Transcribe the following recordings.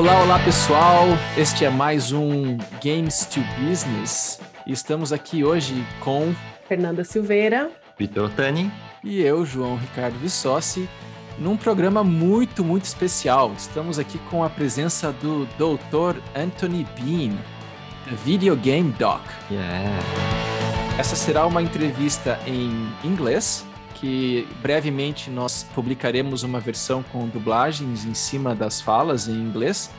Olá, olá pessoal! Este é mais um Games to Business e estamos aqui hoje com Fernanda Silveira, Vitor Tani e eu, João Ricardo Vissossi, num programa muito, muito especial. Estamos aqui com a presença do Dr. Anthony Bean, Video Game Doc. Yeah. Essa será uma entrevista em inglês, que brevemente nós publicaremos uma versão com dublagens em cima das falas em inglês.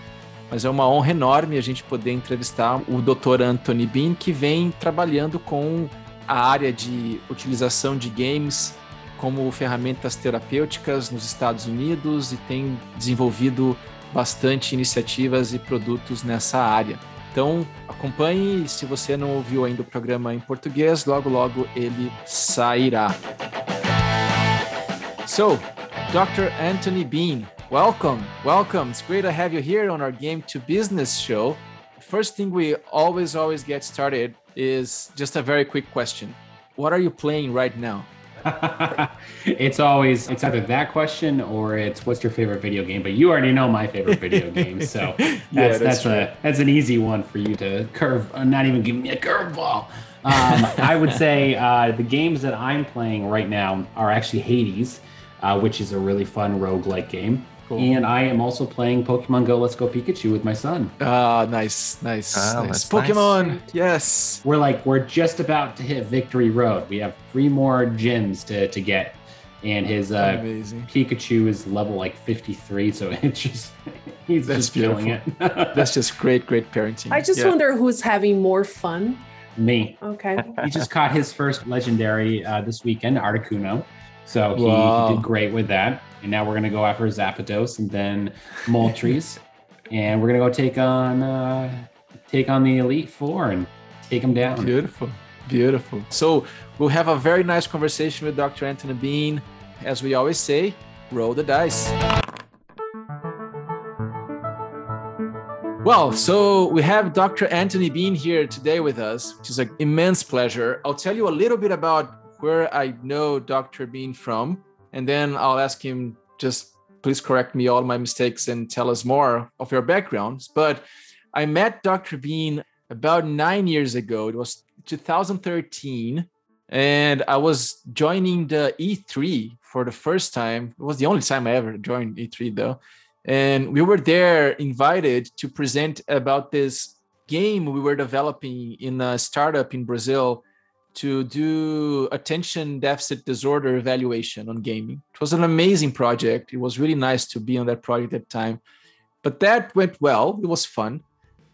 Mas é uma honra enorme a gente poder entrevistar o Dr. Anthony Bean, que vem trabalhando com a área de utilização de games como ferramentas terapêuticas nos Estados Unidos e tem desenvolvido bastante iniciativas e produtos nessa área. Então, acompanhe, se você não ouviu ainda o programa em português, logo logo ele sairá. So, Dr. Anthony Bean, welcome. Welcome. It's great to have you here on our Game to Business show. First thing we always always get started is just a very quick question. What are you playing right now? it's always it's either that question or it's what's your favorite video game. But you already know my favorite video game, so that's Yeah, that's that's, a that's an easy one for you to curve. Uh, not even give me a curveball. Um, I would say uh, the games that I'm playing right now are actually Hades, uh, which is a really fun roguelike game. Cool. And I am also playing Pokemon Go Let's Go Pikachu with my son. Ah, nice, nice, Ah, nice. that's Pokemon, yes. We're like we're just about to hit Victory Road. We have three more gyms to, to get, and his uh, Amazing. Pikachu is level like 53, so it's just he's That's just killing it. That's just great, great parenting. I just Yeah. wonder who's having more fun. Me. Okay. He just caught his first legendary uh, this weekend, Articuno. So he, he did great with that. And now we're gonna go after Zapdos and then Moltres, and we're gonna go take on uh, take on the Elite Four and take them down. Beautiful, beautiful. So we'll have a very nice conversation with Dr. Anthony Bean. As we always say, roll the dice. Well, so we have Dr. Anthony Bean here today with us, which is an immense pleasure. I'll tell you a little bit about where I know Dr. Bean from, and then I'll ask him just please correct me all my mistakes and tell us more of your backgrounds. But I met Dr. Bean about nine years ago. It was 2013, and I was joining the E3 for the first time. It was the only time I ever joined E3, though. And we were there invited to present about this game we were developing in a startup in Brazil to do attention deficit disorder evaluation on gaming. It was an amazing project. It was really nice to be on that project at the time. But that went well. It was fun.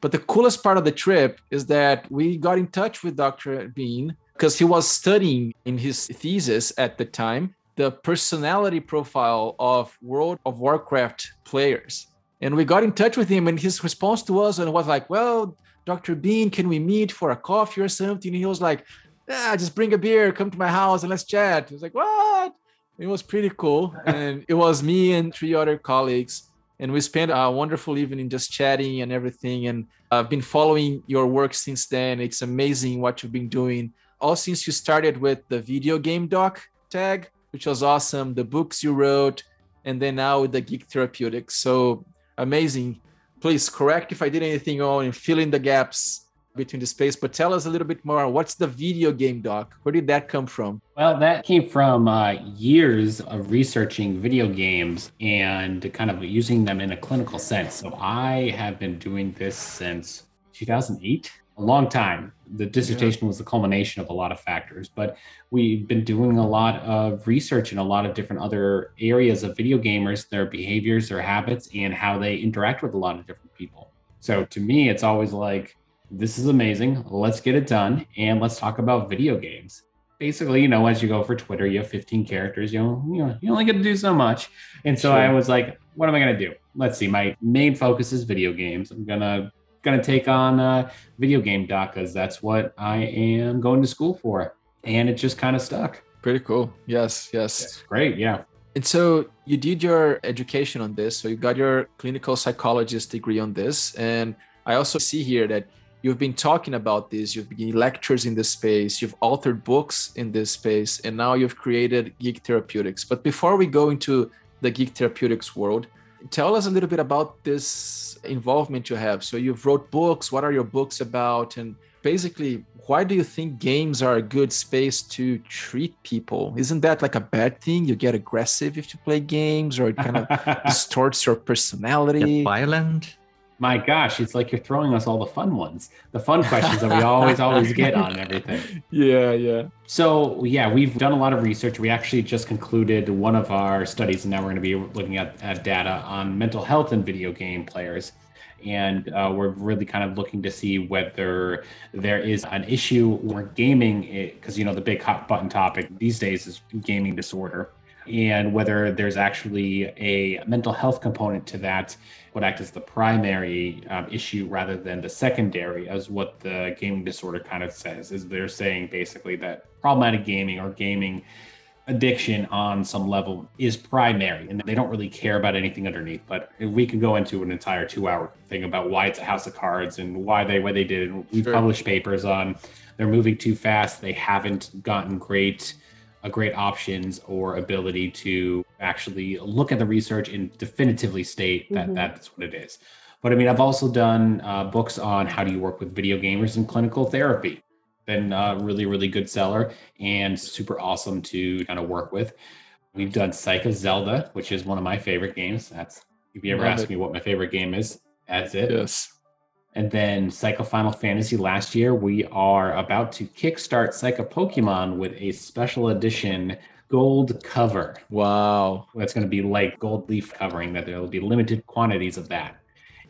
But the coolest part of the trip is that we got in touch with Dr. Bean because he was studying in his thesis at the time the personality profile of World of Warcraft players. And we got in touch with him, and his response to us and was like, Well, Dr. Bean, can we meet for a coffee or something? And he was like, Yeah, just bring a beer, come to my house, and let's chat. He was like, What? It was pretty cool. and it was me and three other colleagues and we spent a wonderful evening just chatting and everything and i've been following your work since then it's amazing what you've been doing all since you started with the video game doc tag which was awesome the books you wrote and then now with the geek therapeutics so amazing please correct if i did anything wrong and fill in the gaps between the space but tell us a little bit more what's the video game doc where did that come from Well, that came from uh, years of researching video games and kind of using them in a clinical sense. So I have been doing this since 2008, a long time. The dissertation was the culmination of a lot of factors, but we've been doing a lot of research in a lot of different other areas of video gamers, their behaviors, their habits, and how they interact with a lot of different people. So to me, it's always like, this is amazing. Let's get it done and let's talk about video games basically, you know, as you go for Twitter, you have 15 characters. You know, you know, you only get to do so much. And so Sure. I was like, what am I gonna do? Let's see. My main focus is video games. I'm gonna gonna take on uh, video game doc because that's what I am going to school for. And it just kind of stuck. pretty cool yes yes It's great. Yeah. And so you did your education on this. So you got your clinical psychologist degree on this. And I also see here that you've been talking about this, you've been lectures in this space, you've authored books in this space, and now you've created Geek Therapeutics. But before we go into the Geek Therapeutics world, Tell us a little bit about this involvement you have. So you've wrote books. What are your books about? And basically, why do you think games are a good space to treat people? Isn't that like a bad thing? You get aggressive if you play games, or it kind of distorts your personality. Get violent. My gosh, it's like you're throwing us all the fun ones, the fun questions that we always, always get on everything. Yeah, yeah. So, yeah, we've done a lot of research. We actually just concluded one of our studies, and now we're going to be looking at, at data on mental health in video game players. And uh, we're really kind of looking to see whether there is an issue where gaming, because, you know, the big hot button topic these days is gaming disorder and whether there's actually a mental health component to that would act as the primary um, issue rather than the secondary as what the gaming disorder kind of says is they're saying basically that problematic gaming or gaming addiction on some level is primary and they don't really care about anything underneath but we could go into an entire two hour thing about why it's a house of cards and why they what they did we sure. published papers on they're moving too fast they haven't gotten great great options or ability to actually look at the research and definitively state that mm-hmm. that's what it is. But I mean, I've also done uh, books on how do you work with video gamers in clinical therapy. Been a really, really good seller and super awesome to kind of work with. We've done Psych of Zelda, which is one of my favorite games. That's if you ever Love ask it. me what my favorite game is, that's it. Yes. And then Psych of Final Fantasy last year, we are about to kickstart Psych of Pokemon with a special edition gold cover. Wow. That's going to be like gold leaf covering, that there will be limited quantities of that.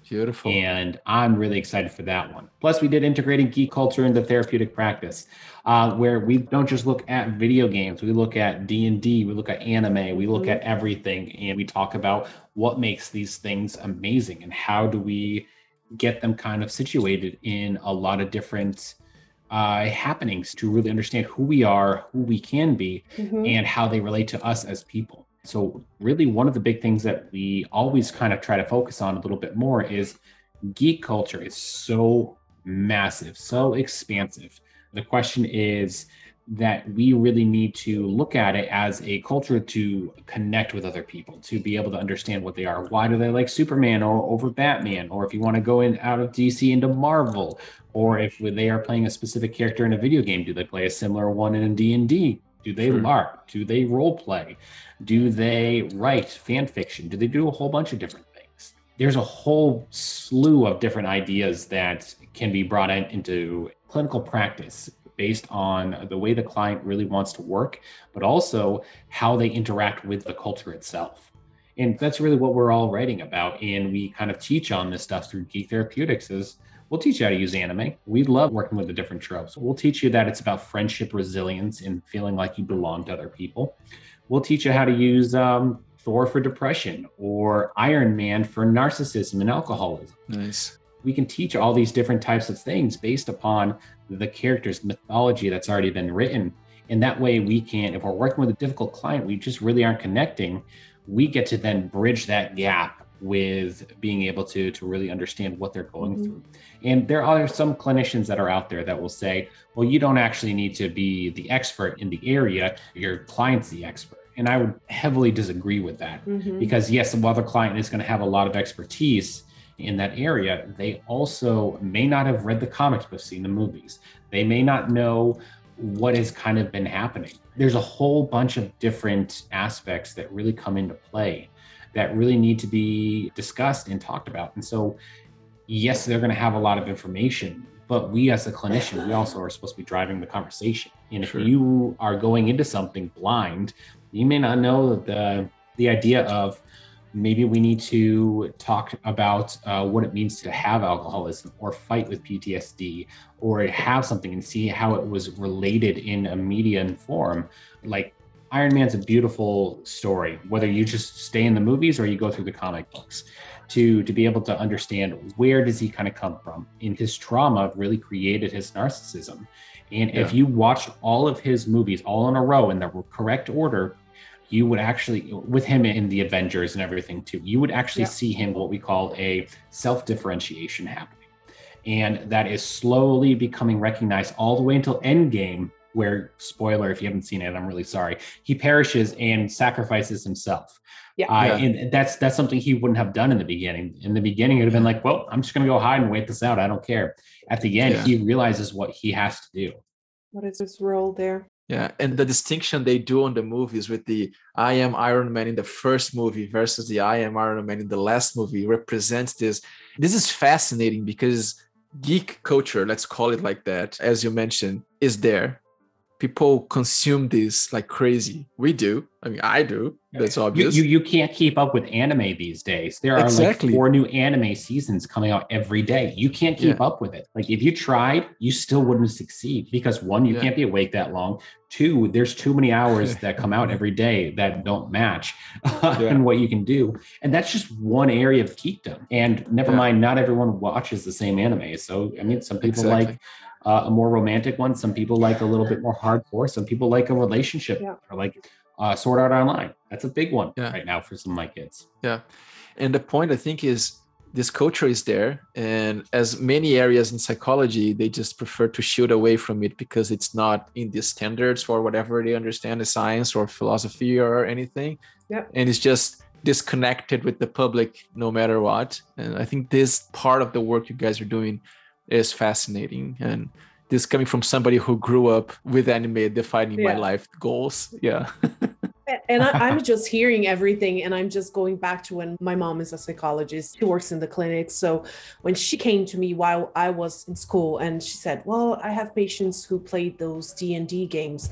Beautiful. And I'm really excited for that one. Plus, we did integrating geek culture into therapeutic practice, uh, where we don't just look at video games. We look at D and D. We look at anime. We look mm-hmm. at everything, and we talk about what makes these things amazing and how do we get them kind of situated in a lot of different uh, happenings to really understand who we are, who we can be, mm-hmm. and how they relate to us as people. So, really, one of the big things that we always kind of try to focus on a little bit more is geek culture is so massive, so expansive. The question is, that we really need to look at it as a culture to connect with other people, to be able to understand what they are. Why do they like Superman or over Batman? Or if you want to go in out of DC into Marvel, or if they are playing a specific character in a video game, do they play a similar one in D and D? Do they sure. LARP? Do they role play? Do they write fan fiction? Do they do a whole bunch of different things? There's a whole slew of different ideas that can be brought in, into clinical practice based on the way the client really wants to work, but also how they interact with the culture itself. And that's really what we're all writing about. And we kind of teach on this stuff through Geek Therapeutics is we'll teach you how to use anime. We love working with the different tropes. We'll teach you that it's about friendship, resilience, and feeling like you belong to other people. We'll teach you how to use um, Thor for depression or Iron Man for narcissism and alcoholism. Nice. We can teach all these different types of things based upon the character's mythology that's already been written. And that way, we can, if we're working with a difficult client, we just really aren't connecting. We get to then bridge that gap with being able to to really understand what they're going mm-hmm. through. And there are some clinicians that are out there that will say, "Well, you don't actually need to be the expert in the area. Your client's the expert." And I would heavily disagree with that mm-hmm. because yes, while the client is going to have a lot of expertise, in that area, they also may not have read the comics but seen the movies. They may not know what has kind of been happening. There's a whole bunch of different aspects that really come into play that really need to be discussed and talked about. And so, yes, they're going to have a lot of information, but we as a clinician, we also are supposed to be driving the conversation. And if you are going into something blind, you may not know the the idea of maybe we need to talk about uh, what it means to have alcoholism or fight with PTSD or have something and see how it was related in a median form. Like Iron Man's a beautiful story, whether you just stay in the movies or you go through the comic books. To, to be able to understand where does he kind of come from and his trauma really created his narcissism and yeah. if you watched all of his movies all in a row in the correct order you would actually with him in the avengers and everything too you would actually yeah. see him what we call a self-differentiation happening and that is slowly becoming recognized all the way until endgame where spoiler if you haven't seen it, I'm really sorry. He perishes and sacrifices himself. Yeah. Uh, Yeah. and that's that's something he wouldn't have done in the beginning. In the beginning, it'd have been like, well, I'm just gonna go hide and wait this out. I don't care. At the end, Yeah. he realizes what he has to do. What is his role there? Yeah, and the distinction they do on the movies with the I am Iron Man in the first movie versus the I am Iron Man in the last movie represents this. This is fascinating because geek culture, let's call it like that, as you mentioned, is there. People consume this like crazy. We do. I mean, I do. That's You, obvious. you you can't keep up with anime these days. There are Exactly. like four new anime seasons coming out every day. You can't keep up with it. Like if you tried, you still wouldn't succeed because one, you Yeah. can't be awake that long. Two, there's too many hours that come out every day that don't match and what you can do. And that's just one area of geekdom. And never Yeah. mind, not everyone watches the same anime. So I mean, some people Exactly. like uh, a more romantic one. Some people like a little bit more hardcore. Some people like a relationship Yeah. or like uh, Sword Art Online. That's a big one Yeah. right now for some of my kids. Yeah. And the point I think is this culture is there. And as many areas in psychology, they just prefer to shield away from it because it's not in the standards for whatever they understand as science or philosophy or anything. Yep. And it's just disconnected with the public no matter what. And I think this part of the work you guys are doing is fascinating. And this coming from somebody who grew up with anime defining my life goals. Yeah. And I, I'm just hearing everything, and I'm just going back to when my mom is a psychologist. She works in the clinic. So when she came to me while I was in school, and she said, "Well, I have patients who played those D and D games."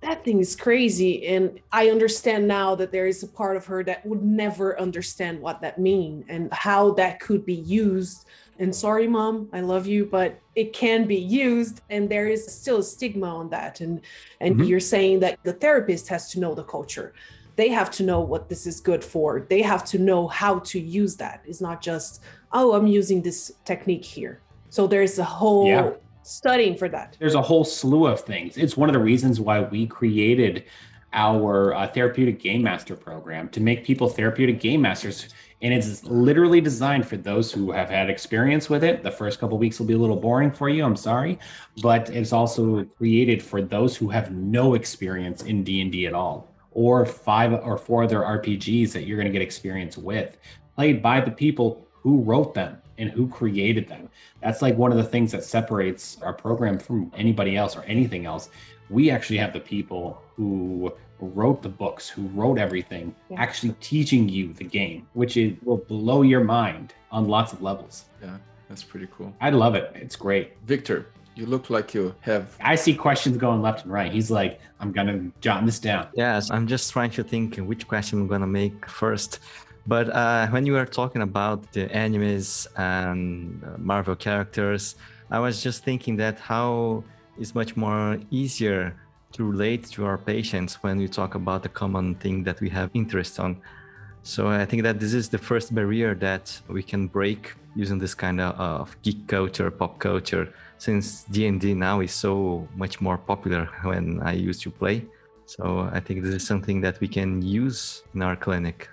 That thing is crazy, and I understand now that there is a part of her that would never understand what that mean and how that could be used. And sorry, mom, I love you, but it can be used, and there is still a stigma on that. And and Mhm. you're saying that the therapist has to know the culture they have to know what this is good for they have to know how to use that it's not just oh i'm using this technique here so there's a whole Yeah. studying for that There's a whole slew of things. It's one of the reasons why we created our uh, therapeutic game master program to make people therapeutic game masters. And it's literally designed for those who have had experience with it. The first couple weeks will be a little boring for you. I'm sorry, but it's also created for those who have no experience in D and D at all, or five or four other RPGs that you're going to get experience with, played by the people who wrote them and who created them. That's like one of the things that separates our program from anybody else or anything else. We actually have the people who wrote the books, who wrote everything, Yeah. actually teaching you the game, which is, will blow your mind on lots of levels. Yeah. That's pretty cool. I love it. It's great. Victor, you look like you have I see questions going left and right. He's like, I'm gonna jot this down. Yes, I'm just trying to think which question I'm gonna make first. But uh, when you were talking about the animes and uh, Marvel characters, I was just thinking that how it's much more easier to relate to our patients when we talk about the common thing that we have interest on. So I think that this is the first barrier that we can break using this kind of, geek culture, pop culture, since D&D now is so much more popular when I used to play. So I think this is something that we can use in our clinic.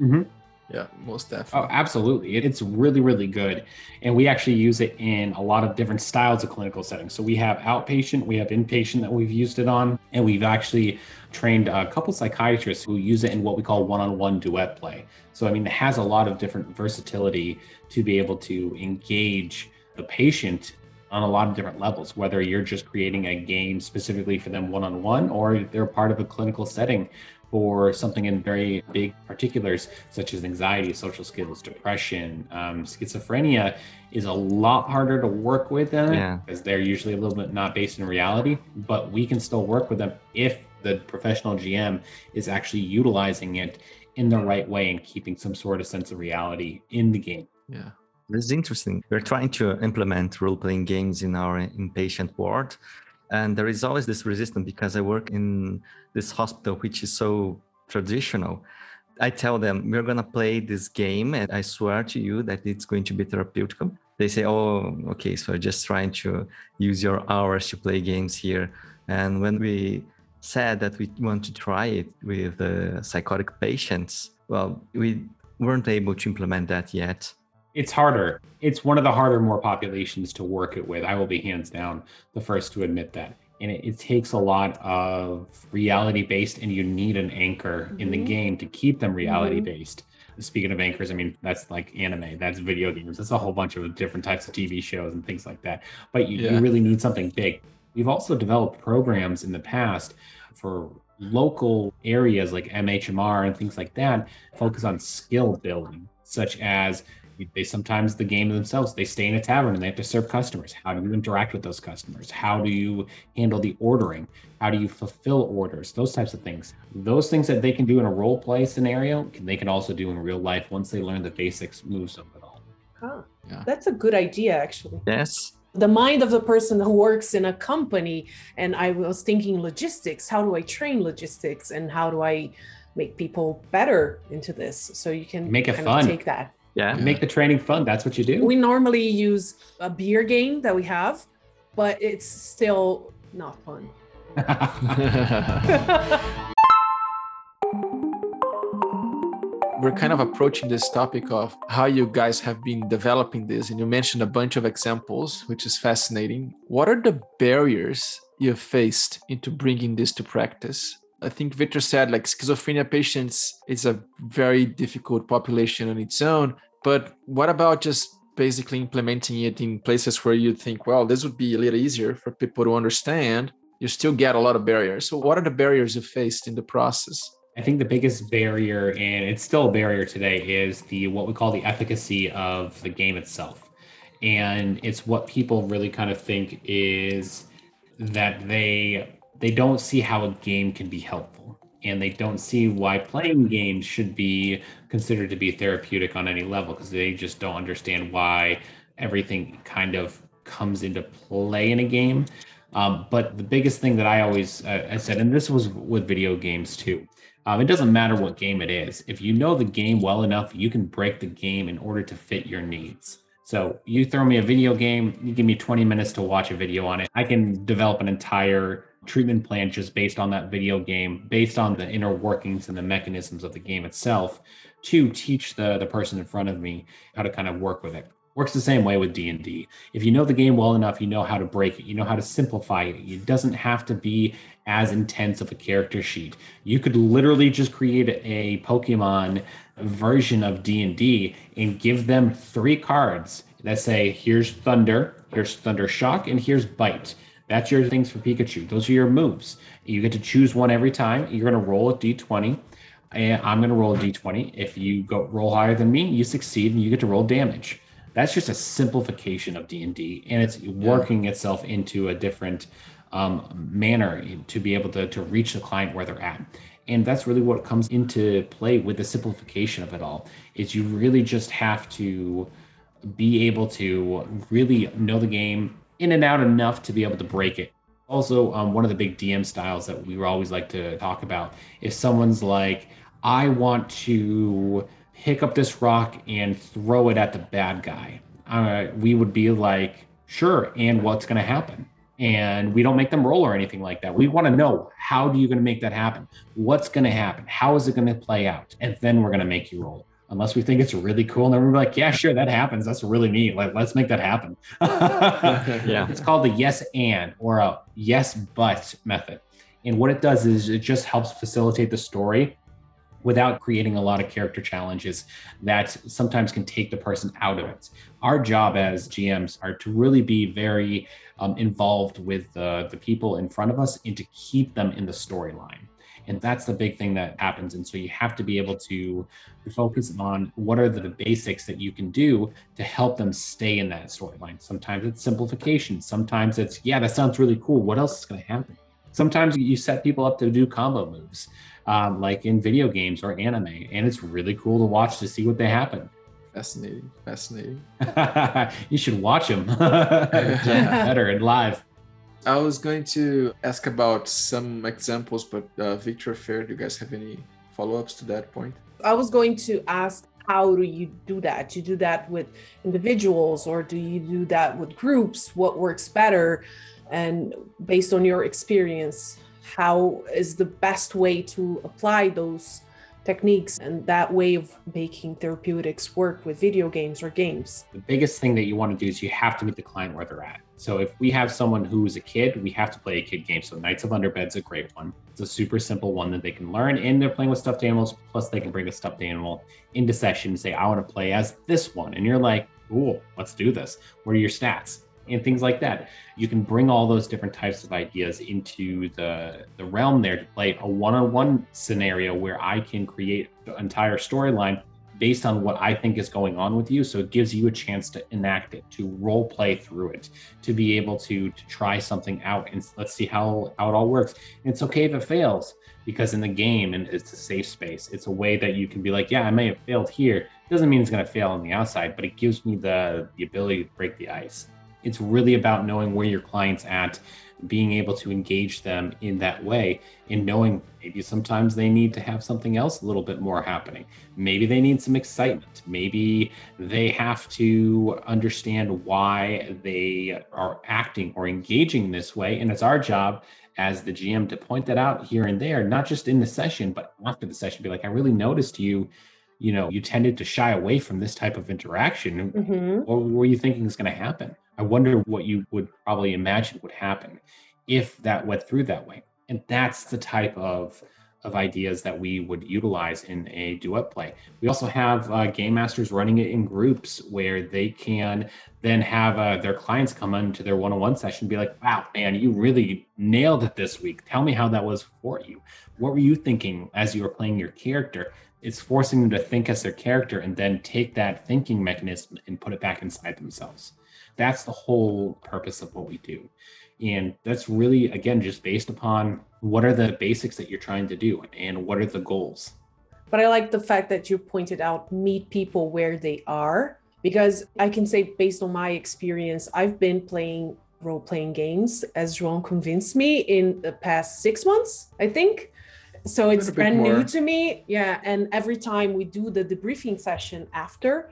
Mm-hmm. Yeah, most oh, definitely. Oh, absolutely. It- It's really, really good. And we actually use it in a lot of different styles of clinical settings. So we have outpatient, we have inpatient that we've used it on, and we've actually trained a couple psychiatrists who use it in what we call one on one duet play. So, I mean, it has a lot of different versatility to be able to engage the patient on a lot of different levels, whether you're just creating a game specifically for them one on one or they're part of a clinical setting for something in very big particulars such as anxiety, social skills, depression, um, schizophrenia is a lot harder to work with them Yeah. because they're usually a little bit not based in reality. But we can still work with them if the professional GM is actually utilizing it in the right way and keeping some sort of sense of reality in the game. Yeah. This is interesting. We're trying to implement role playing games in our inpatient ward. And there is always this resistance because I work in this hospital, which is so traditional. I tell them, we're going to play this game, and I swear to you that it's going to be therapeutic. They say, oh, okay, so just trying to use your hours to play games here. And when we said that we want to try it with uh, psychotic patients, well, we weren't able to implement that yet. It's harder. It's one of the harder, more populations to work it with. I will be hands down the first to admit that. and it, it takes a lot of reality based and you need an anchor in the Mhm. game to keep them reality based speaking of anchors i mean that's like anime that's video games that's a whole bunch of different types of tv shows and things like that but you, Yeah. you really need something big we've also developed programs in the past for local areas like mhmr and things like that focus on skill building such as they sometimes the game themselves they stay in a tavern and they have to serve customers how do you interact with those customers how do you handle the ordering how do you fulfill orders those types of things those things that they can do in a role play scenario they can also do in real life once they learn the basics moves of it all Huh. Yeah. That's a good idea, actually. Yes. The mind of the person who works in a company, and I was thinking logistics. How do I train logistics, and how do I make people better into this? So you can Make it kind fun. Of take that. Yeah. make the training fun that's what you do We normally use a beer game that we have, but it's still not fun. We're kind of approaching this topic of how you guys have been developing this, and you mentioned a bunch of examples, which is fascinating. What are the barriers you've faced into bringing this to practice? I think Victor said like schizophrenia patients is a very difficult population on its own, but what about just basically implementing it in places where you think, well, this would be a little easier for people to understand? You still get a lot of barriers. So, what are the barriers you faced in the process? I think the biggest barrier, and it's still a barrier today, is the what we call the efficacy of the game itself. And it's what people really kind of think is that they they don't see how a game can be helpful. And they don't see why playing games should be considered to be therapeutic on any level because they just don't understand why everything kind of comes into play in a game. Um, but the biggest thing that I always uh, I said, and this was with video games too, um, it doesn't matter what game it is. If you know the game well enough, you can break the game in order to fit your needs. So you throw me a video game, you give me 20 minutes to watch a video on it. I can develop an entire treatment plan just based on that video game, based on the inner workings and the mechanisms of the game itself, to teach the the person in front of me how to kind of work with it. Works the same way with D&D. If you know the game well enough, you know how to break it, you know how to simplify it. It doesn't have to be as intense of a character sheet. You could literally just create a Pokemon version of D&D and give them three cards that say here's Thunder, here's Thunder Shock, and here's Bite. That's your things for Pikachu. Those are your moves. You get to choose one every time. You're going to roll a d20 and I'm going to roll a d20. If you go roll higher than me, you succeed and you get to roll damage. That's just a simplification of D&D and it's working itself into a different um, manner to be able to, to reach the client where they're at. And that's really what comes into play with the simplification of it all is you really just have to be able to really know the game in and out enough to be able to break it. Also, um, one of the big DM styles that we always like to talk about is someone's like, I want to pick up this rock and throw it at the bad guy. Uh, we would be like, sure, and what's going to happen? And we don't make them roll or anything like that. We want to know how do you going to make that happen? What's going to happen? How is it going to play out? And then we're going to make you roll unless we think it's really cool. And then we're like, yeah, sure, that happens. That's really neat. Like, let's make that happen. Yeah. It's called the yes and or a yes but method. And what it does is it just helps facilitate the story without creating a lot of character challenges that sometimes can take the person out of it. Our job as GMs are to really be very um, involved with the, the people in front of us and to keep them in the storyline. And that's the big thing that happens. And so you have to be able to focus on what are the basics that you can do to help them stay in that storyline. Sometimes it's simplification. Sometimes it's, yeah, that sounds really cool. What else is going to happen? Sometimes you set people up to do combo moves, um, like in video games or anime, and it's really cool to watch to see what they happen. Fascinating. Fascinating. you should watch them better and live. I was going to ask about some examples, but uh, Victor Fair, do you guys have any follow ups to that point? I was going to ask how do you do that? Do you do that with individuals or do you do that with groups? What works better? And based on your experience, how is the best way to apply those techniques and that way of making therapeutics work with video games or games? The biggest thing that you want to do is you have to meet the client where they're at. So if we have someone who's a kid, we have to play a kid game. So Knights of Underbed's is a great one. It's a super simple one that they can learn, and they're playing with stuffed animals. Plus, they can bring a stuffed animal into session and say, "I want to play as this one," and you're like, "Cool, let's do this." What are your stats? And things like that. You can bring all those different types of ideas into the the realm there to play a one-on-one scenario where I can create the entire storyline based on what I think is going on with you. So it gives you a chance to enact it, to role play through it, to be able to to try something out and let's see how how it all works. And it's okay if it fails because in the game and it's a safe space. It's a way that you can be like, yeah, I may have failed here. Doesn't mean it's going to fail on the outside, but it gives me the the ability to break the ice. It's really about knowing where your client's at being able to engage them in that way and knowing maybe sometimes they need to have something else a little bit more happening. Maybe they need some excitement. Maybe they have to understand why they are acting or engaging this way. And it's our job as the GM to point that out here and there, not just in the session, but after the session, be like, I really noticed you you know you tended to shy away from this type of interaction mm-hmm. what were you thinking is going to happen I wonder what you would probably imagine would happen if that went through that way. And that's the type of of ideas that we would utilize in a duet play. We also have uh, game masters running it in groups where they can then have uh, their clients come into their one-on-one session and be like, "Wow, man, you really nailed it this week. Tell me how that was for you. What were you thinking as you were playing your character?" It's forcing them to think as their character and then take that thinking mechanism and put it back inside themselves. That's the whole purpose of what we do. And that's really, again, just based upon what are the basics that you're trying to do and what are the goals. But I like the fact that you pointed out meet people where they are, because I can say, based on my experience, I've been playing role playing games, as João convinced me, in the past six months, I think. So it's brand new to me. Yeah. And every time we do the debriefing session after,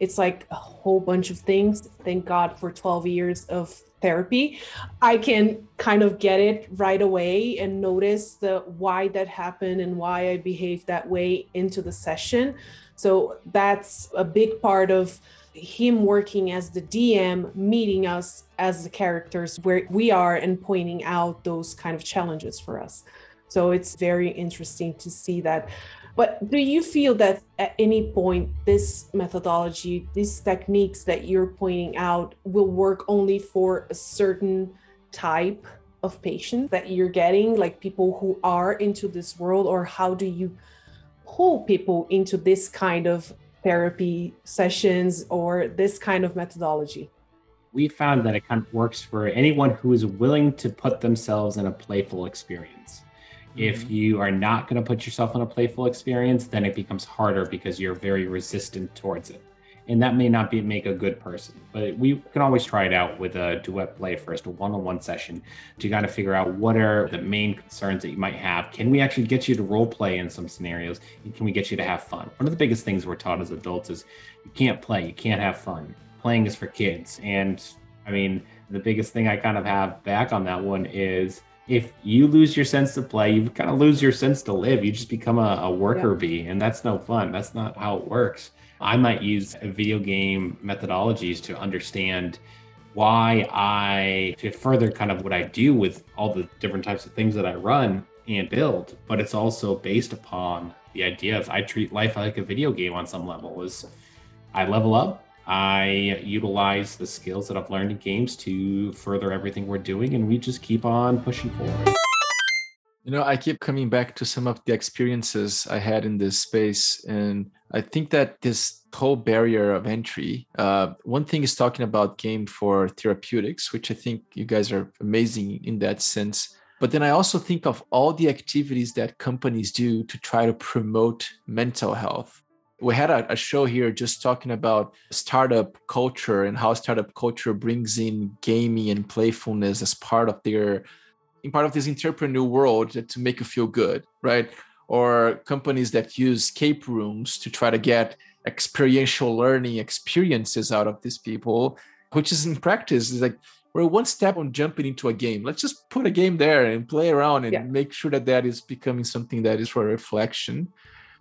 it's like a whole bunch of things. Thank God for 12 years of therapy. I can kind of get it right away and notice the why that happened and why I behaved that way into the session. So that's a big part of him working as the DM, meeting us as the characters where we are and pointing out those kind of challenges for us. So it's very interesting to see that but do you feel that at any point, this methodology, these techniques that you're pointing out will work only for a certain type of patient that you're getting, like people who are into this world, or how do you pull people into this kind of therapy sessions or this kind of methodology? We found that it kind of works for anyone who is willing to put themselves in a playful experience. If mm-hmm. you are not going to put yourself in a playful experience, then it becomes harder because you're very resistant towards it. And that may not be make a good person, but we can always try it out with a duet play first, a one-on-one session, to kind of figure out what are the main concerns that you might have. Can we actually get you to role play in some scenarios? And can we get you to have fun? One of the biggest things we're taught as adults is you can't play, you can't have fun. Playing is for kids. And I mean, the biggest thing I kind of have back on that one is if you lose your sense to play, you kind of lose your sense to live. You just become a, a worker yeah. bee, and that's no fun. That's not how it works. I might use video game methodologies to understand why I to further kind of what I do with all the different types of things that I run and build. But it's also based upon the idea of I treat life like a video game on some level. Is I level up, I utilize the skills that I've learned in games to further everything we're doing, and we just keep on pushing forward. You know, I keep coming back to some of the experiences I had in this space, and I think that this whole barrier of entry. Uh, one thing is talking about game for therapeutics, which I think you guys are amazing in that sense. But then I also think of all the activities that companies do to try to promote mental health we had a, a, show here just talking about startup culture and how startup culture brings in gaming and playfulness as part of their in part of this entrepreneur world to make you feel good right? Or companies that use escape rooms to try to get experiential learning experiences out of these people which is in practice is like we're one step on jumping into a game. Let's just put a game there and play around and yeah. make sure that that is becoming something that is for reflection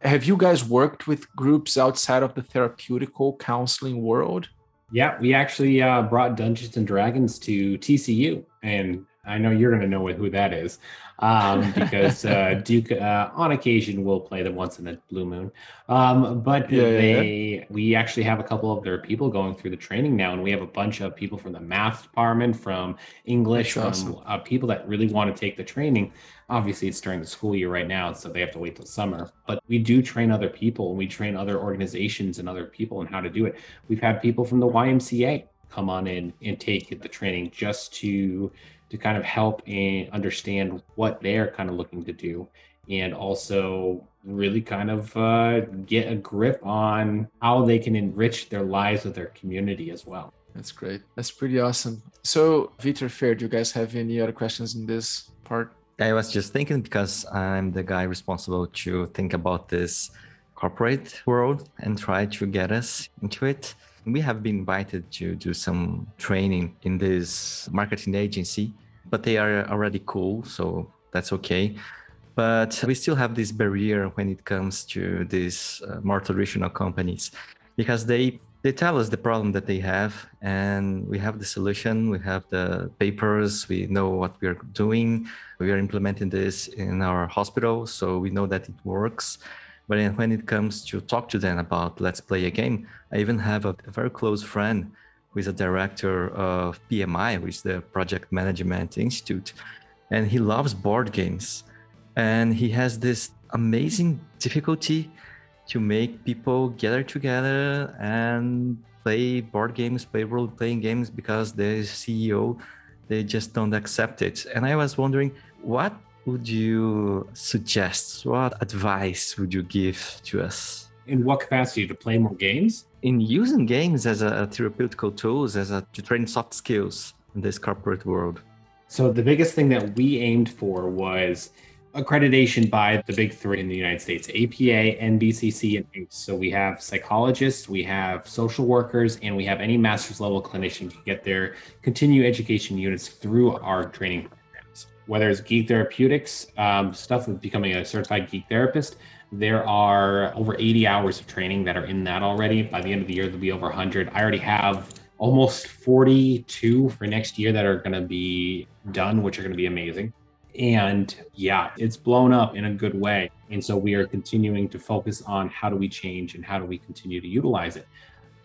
have you guys worked with groups outside of the therapeutical counseling world? Yeah, we actually uh, brought Dungeons and Dragons to TCU, and I know you're going to know who that is um, because uh, Duke, uh, on occasion, will play them once in a blue moon. Um, but yeah, they, yeah. we actually have a couple of their people going through the training now, and we have a bunch of people from the math department, from English, That's from awesome. uh, people that really want to take the training. Obviously, it's during the school year right now, so they have to wait till summer. But we do train other people, and we train other organizations and other people in how to do it. We've had people from the YMCA come on in and take the training just to to kind of help and understand what they're kind of looking to do and also really kind of uh, get a grip on how they can enrich their lives with their community as well. That's great. That's pretty awesome. So, Vitor Fair, do you guys have any other questions in this part? I was just thinking because I'm the guy responsible to think about this corporate world and try to get us into it. We have been invited to do some training in this marketing agency but they are already cool, so that's okay. But we still have this barrier when it comes to these uh, more traditional companies because they they tell us the problem that they have and we have the solution we have the papers we know what we are doing we are implementing this in our hospital so we know that it works but when it comes to talk to them about let's play a game i even have a, a very close friend is a director of PMI, which is the Project Management Institute, and he loves board games. And he has this amazing difficulty to make people gather together and play board games, play role playing games because the CEO they just don't accept it. And I was wondering, what would you suggest? What advice would you give to us? In what capacity to play more games? In using games as a therapeutical tools as a to train soft skills in this corporate world so the biggest thing that we aimed for was accreditation by the big three in the united states apa nbcc and ACE. so we have psychologists we have social workers and we have any master's level clinician can get their continuing education units through our training programs whether it's geek therapeutics um, stuff with becoming a certified geek therapist there are over 80 hours of training that are in that already. By the end of the year, there'll be over 100. I already have almost 42 for next year that are going to be done, which are going to be amazing. And yeah, it's blown up in a good way. And so we are continuing to focus on how do we change and how do we continue to utilize it.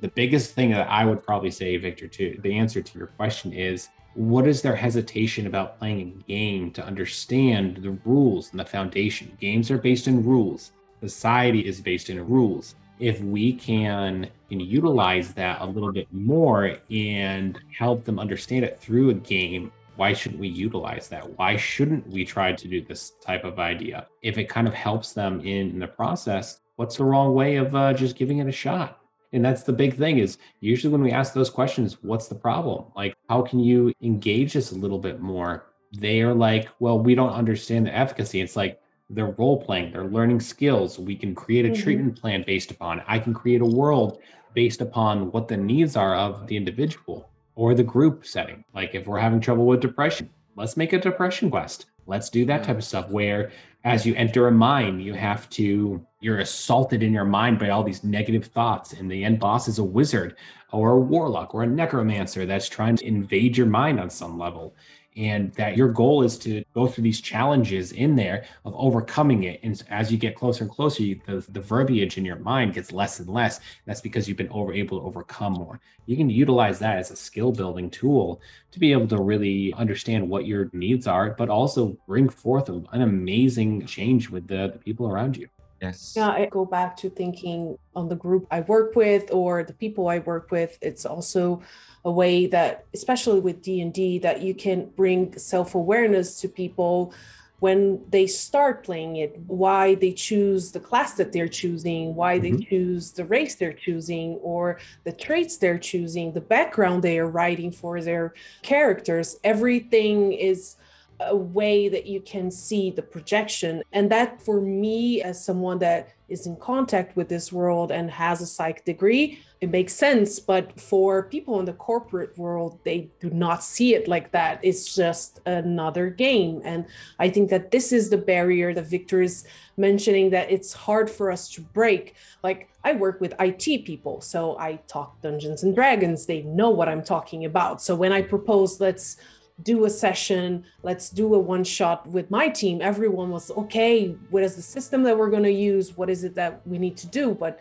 The biggest thing that I would probably say, Victor, to the answer to your question is what is their hesitation about playing a game to understand the rules and the foundation? Games are based in rules. Society is based in rules. If we can, can utilize that a little bit more and help them understand it through a game, why shouldn't we utilize that? Why shouldn't we try to do this type of idea? If it kind of helps them in, in the process, what's the wrong way of uh, just giving it a shot? And that's the big thing is usually when we ask those questions, what's the problem? Like, how can you engage us a little bit more? They are like, well, we don't understand the efficacy. It's like they're role playing, they're learning skills. We can create a mm-hmm. treatment plan based upon. I can create a world based upon what the needs are of the individual or the group setting. Like if we're having trouble with depression, let's make a depression quest. Let's do that type of stuff where as you enter a mine, you have to, you're assaulted in your mind by all these negative thoughts. And the end boss is a wizard or a warlock or a necromancer that's trying to invade your mind on some level and that your goal is to go through these challenges in there of overcoming it and as you get closer and closer you, the, the verbiage in your mind gets less and less that's because you've been over able to overcome more you can utilize that as a skill building tool to be able to really understand what your needs are but also bring forth an amazing change with the, the people around you Yes. Yeah, I go back to thinking on the group I work with or the people I work with. It's also a way that, especially with D and D, that you can bring self awareness to people when they start playing it. Why they choose the class that they're choosing, why mm-hmm. they choose the race they're choosing, or the traits they're choosing, the background they are writing for their characters. Everything is a way that you can see the projection. And that, for me, as someone that is in contact with this world and has a psych degree, it makes sense. But for people in the corporate world, they do not see it like that. It's just another game. And I think that this is the barrier that Victor is mentioning that it's hard for us to break. Like, I work with IT people, so I talk Dungeons and Dragons. They know what I'm talking about. So when I propose, let's do a session, let's do a one shot with my team. Everyone was okay. What is the system that we're going to use? What is it that we need to do? But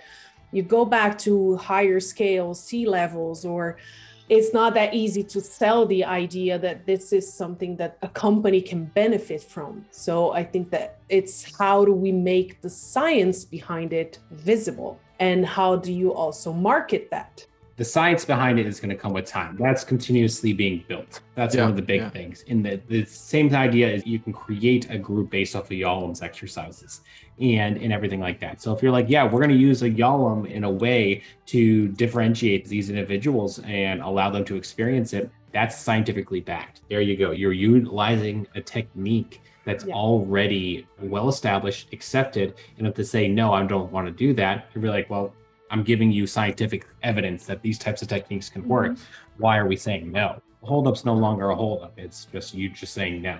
you go back to higher scale C levels, or it's not that easy to sell the idea that this is something that a company can benefit from. So I think that it's how do we make the science behind it visible? And how do you also market that? The science behind it is going to come with time. That's continuously being built. That's yeah, one of the big yeah. things. In the, the same idea is you can create a group based off of Yalom's exercises and and everything like that. So if you're like, yeah, we're going to use a Yalom in a way to differentiate these individuals and allow them to experience it, that's scientifically backed. There you go. You're utilizing a technique that's yeah. already well established, accepted. And if they say, no, I don't want to do that, you'll be like, well, I'm giving you scientific evidence that these types of techniques can work. Mm-hmm. Why are we saying no? Holdup's no longer a holdup. It's just you just saying no.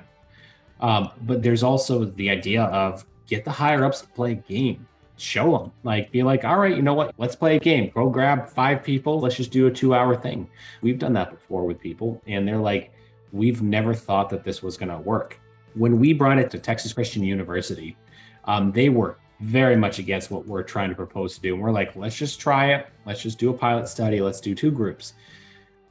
Um, but there's also the idea of get the higher ups to play a game. Show them, like, be like, all right, you know what? Let's play a game. Go grab five people. Let's just do a two hour thing. We've done that before with people, and they're like, we've never thought that this was going to work. When we brought it to Texas Christian University, um, they were very much against what we're trying to propose to do. And we're like, let's just try it. Let's just do a pilot study. Let's do two groups.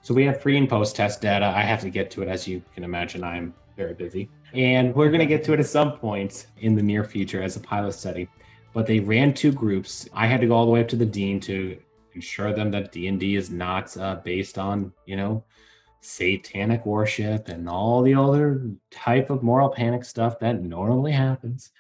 So we have pre and post test data. I have to get to it, as you can imagine. I'm very busy. And we're going to get to it at some point in the near future as a pilot study. But they ran two groups. I had to go all the way up to the dean to ensure them that D&D is not uh, based on, you know, satanic worship and all the other type of moral panic stuff that normally happens.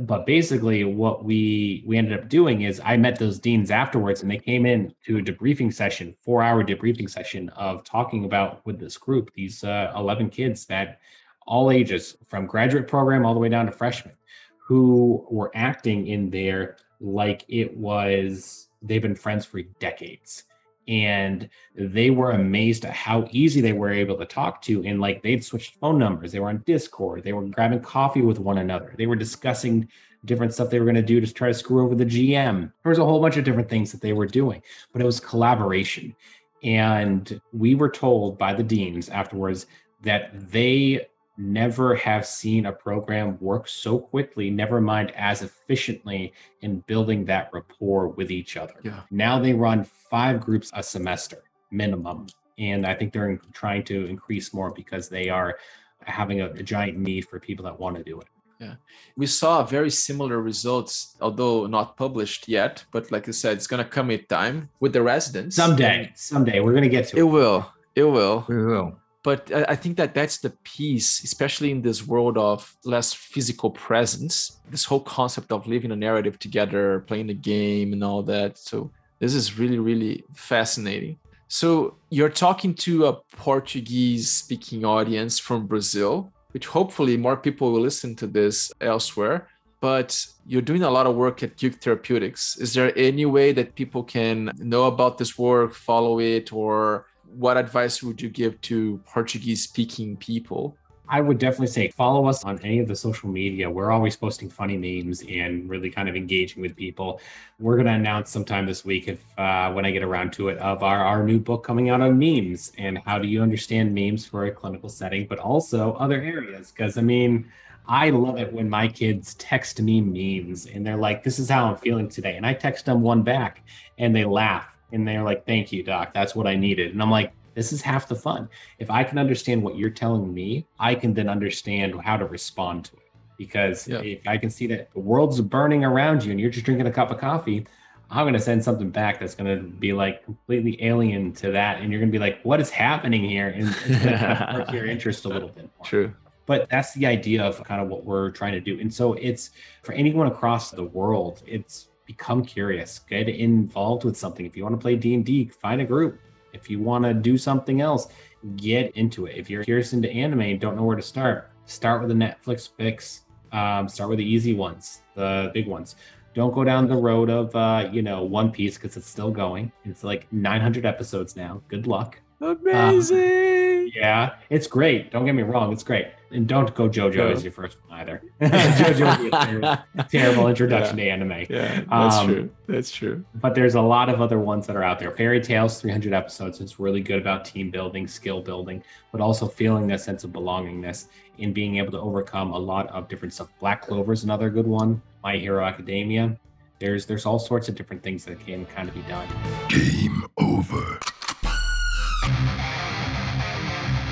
But basically, what we we ended up doing is I met those deans afterwards, and they came in to a debriefing session, four hour debriefing session of talking about with this group, these uh, eleven kids that all ages, from graduate program all the way down to freshmen, who were acting in there like it was they've been friends for decades and they were amazed at how easy they were able to talk to and like they'd switched phone numbers they were on discord they were grabbing coffee with one another they were discussing different stuff they were going to do to try to screw over the gm there was a whole bunch of different things that they were doing but it was collaboration. And we were told by the deans afterwards that they never have seen a program work so quickly, never mind as efficiently in building that rapport with each other. Yeah. Now they run five groups a semester minimum. And I think they're trying to increase more because they are having a, a giant need for people that want to do it. Yeah, we saw very similar results, although not published yet. But like I said, it's gonna come with time with the residents. Someday, someday we're gonna get to it. It will. It will. We will but i think that that's the piece especially in this world of less physical presence this whole concept of living a narrative together playing the game and all that so this is really really fascinating so you're talking to a portuguese speaking audience from brazil which hopefully more people will listen to this elsewhere but you're doing a lot of work at Geek Therapeutics. Is there any way that people can know about this work, follow it, or what advice would you give to Portuguese speaking people? I would definitely say follow us on any of the social media. We're always posting funny memes and really kind of engaging with people. We're going to announce sometime this week, if uh, when I get around to it, of our, our new book coming out on memes and how do you understand memes for a clinical setting, but also other areas. Because I mean, I love it when my kids text me memes and they're like, "This is how I'm feeling today," and I text them one back, and they laugh and they're like, "Thank you, doc. That's what I needed." And I'm like, "This is half the fun. If I can understand what you're telling me, I can then understand how to respond to it. Because yeah. if I can see that the world's burning around you and you're just drinking a cup of coffee, I'm going to send something back that's going to be like completely alien to that. And you're going to be like, what is happening here? And it's going to spark your interest a little bit more. True. But that's the idea of kind of what we're trying to do. And so it's for anyone across the world, it's become curious get involved with something if you want to play d&d find a group if you want to do something else get into it if you're curious into anime and don't know where to start Start with the Netflix picks. Um, start with the easy ones, the big ones. Don't go down the road of uh, you know One Piece because it's still going. It's like 900 episodes now. Good luck. Amazing. Yeah, it's great. Don't get me wrong, it's great. And don't go JoJo as your first one either. JoJo would be a terrible, terrible introduction to anime. yeah, that's Um, true. That's true. But there's a lot of other ones that are out there. Fairy Tail's, 300 episodes. It's really good about team building, skill building, but also feeling that sense of belongingness in being able to overcome a lot of different stuff. Black Clover is another good one. My Hero Academia. There's there's all sorts of different things that can kind of be done. Game over.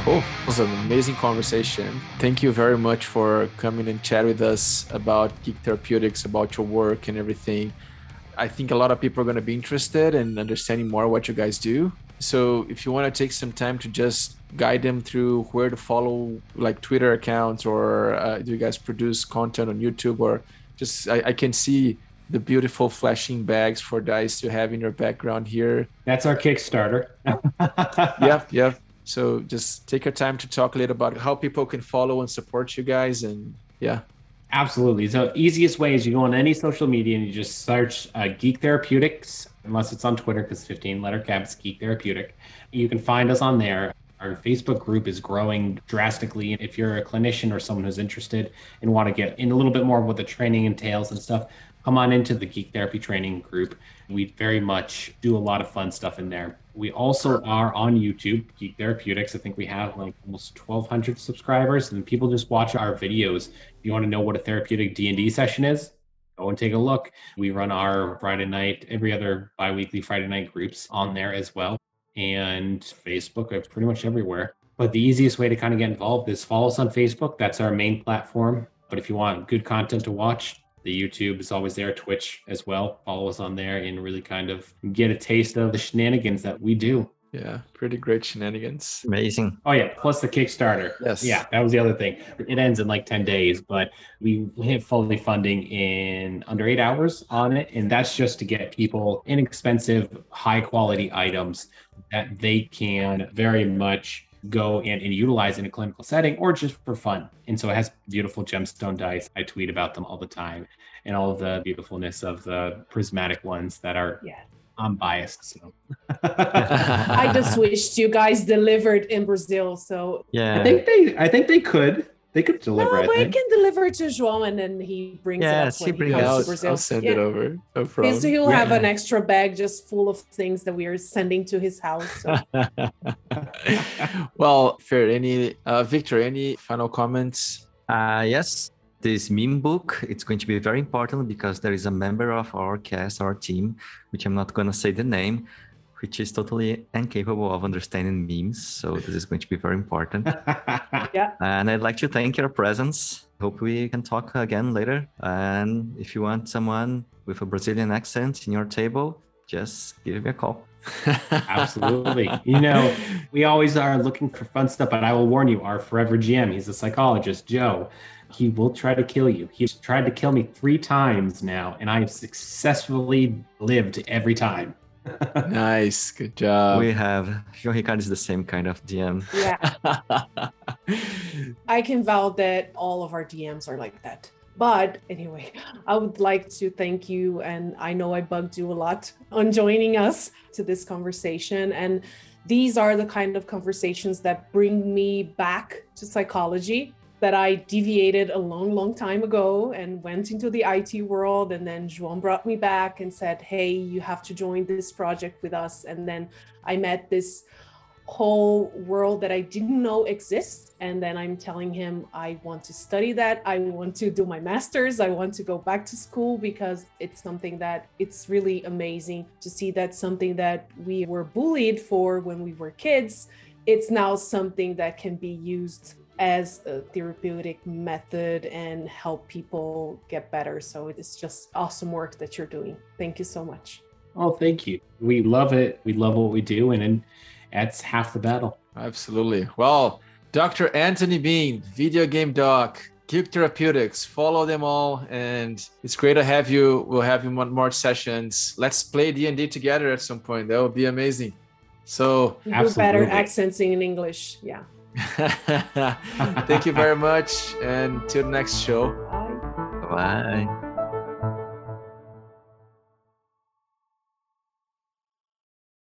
Cool. It was an amazing conversation. Thank you very much for coming and chat with us about Geek Therapeutics, about your work and everything. I think a lot of people are going to be interested in understanding more what you guys do. So if you want to take some time to just guide them through where to follow, like Twitter accounts, or uh, do you guys produce content on YouTube, or just I, I can see the beautiful flashing bags for dice you have in your background here. That's our Kickstarter. yep, yep. So just take your time to talk a little about how people can follow and support you guys, and yeah, Absolutely. So easiest way is you go on any social media and you just search uh, Geek Therapeutics, unless it's on Twitter because 15 letter caps Geek Therapeutic. You can find us on there. Our Facebook group is growing drastically. If you're a clinician or someone who's interested and want to get in a little bit more of what the training entails and stuff, come on into the Geek Therapy Training group. We very much do a lot of fun stuff in there. We also are on YouTube, Geek Therapeutics. I think we have like almost 1,200 subscribers, and people just watch our videos. If you want to know what a therapeutic D&D session is, go and take a look. We run our Friday night, every other bi-weekly Friday night groups on there as well. And Facebook, it's pretty much everywhere. But the easiest way to kind of get involved is follow us on Facebook. That's our main platform. But if you want good content to watch, the YouTube is always there, Twitch as well. Follow us on there and really kind of get a taste of the shenanigans that we do. yeah, pretty great shenanigans. Amazing. Oh yeah, plus the Kickstarter. Yes. Yeah, that was the other thing. It ends in like 10 days, but we hit fully funding in under 8 hours on it and that's just to get people inexpensive, high quality items that they can very much go and, and utilize in a clinical setting or just for fun. And so it has beautiful gemstone dice. I tweet about them all the time and all of the beautifulness of the prismatic ones that are Yeah. I'm biased. So I just wished you guys delivered in Brazil. So Yeah. I think they I think they could. They could deliver no, it. we can deliver to João and then he brings Yes, it he up when brings he it comes I'll, to Brazil. I'll send Yeah. it over. No He's- problem. he'll have Yeah. an extra bag just full of things that we are sending to his house. So. well, fair. Any uh, Victor? Any final comments? Uh, yes, this meme book, it's going to be very important because there is a member of our cast, our team, which I'm not going to say the name, which is totally incapable of understanding memes. So this is going to be very important. yeah. and I'd like to thank your presence. Hope we can talk again later. And if you want someone with a Brazilian accent in your table, just give me a call. Absolutely. You know, we always are looking for fun stuff, but I will warn you, our forever GM, he's a psychologist, Joe. He will try to kill you. He's tried to kill me three times now, and I have successfully lived every time. Nice. Good job. we have João Ricardo is the same kind of DM. Yeah, I can vouch that all of our DMs are like that. But anyway, I would like to thank you. And I know I bugged you a lot on joining us to this conversation. And these are the kind of conversations that bring me back to psychology that I deviated a long, long time ago and went into the IT world. And then João brought me back and said, Hey, you have to join this project with us. And then I met this whole world that I didn't know exists. And then I'm telling him, I want to study that. I want to do my master's. I want to go back to school because it's something that it's really amazing to see that something that we were bullied for when we were kids, it's now something that can be used as a therapeutic method and help people get better. So it's just awesome work that you're doing. Thank you so much. Oh, thank you. We love it. We love what we do, and, and that's half the battle. Absolutely. Well, Dr. Anthony Bean, video game doc, Geek Therapeutics, follow them all, and it's great to have you. We'll have you on more sessions. Let's play D and D together at some point. That would be amazing. So You do better accents in English. Yeah. Thank you very much, and till the next show. Bye. Bye.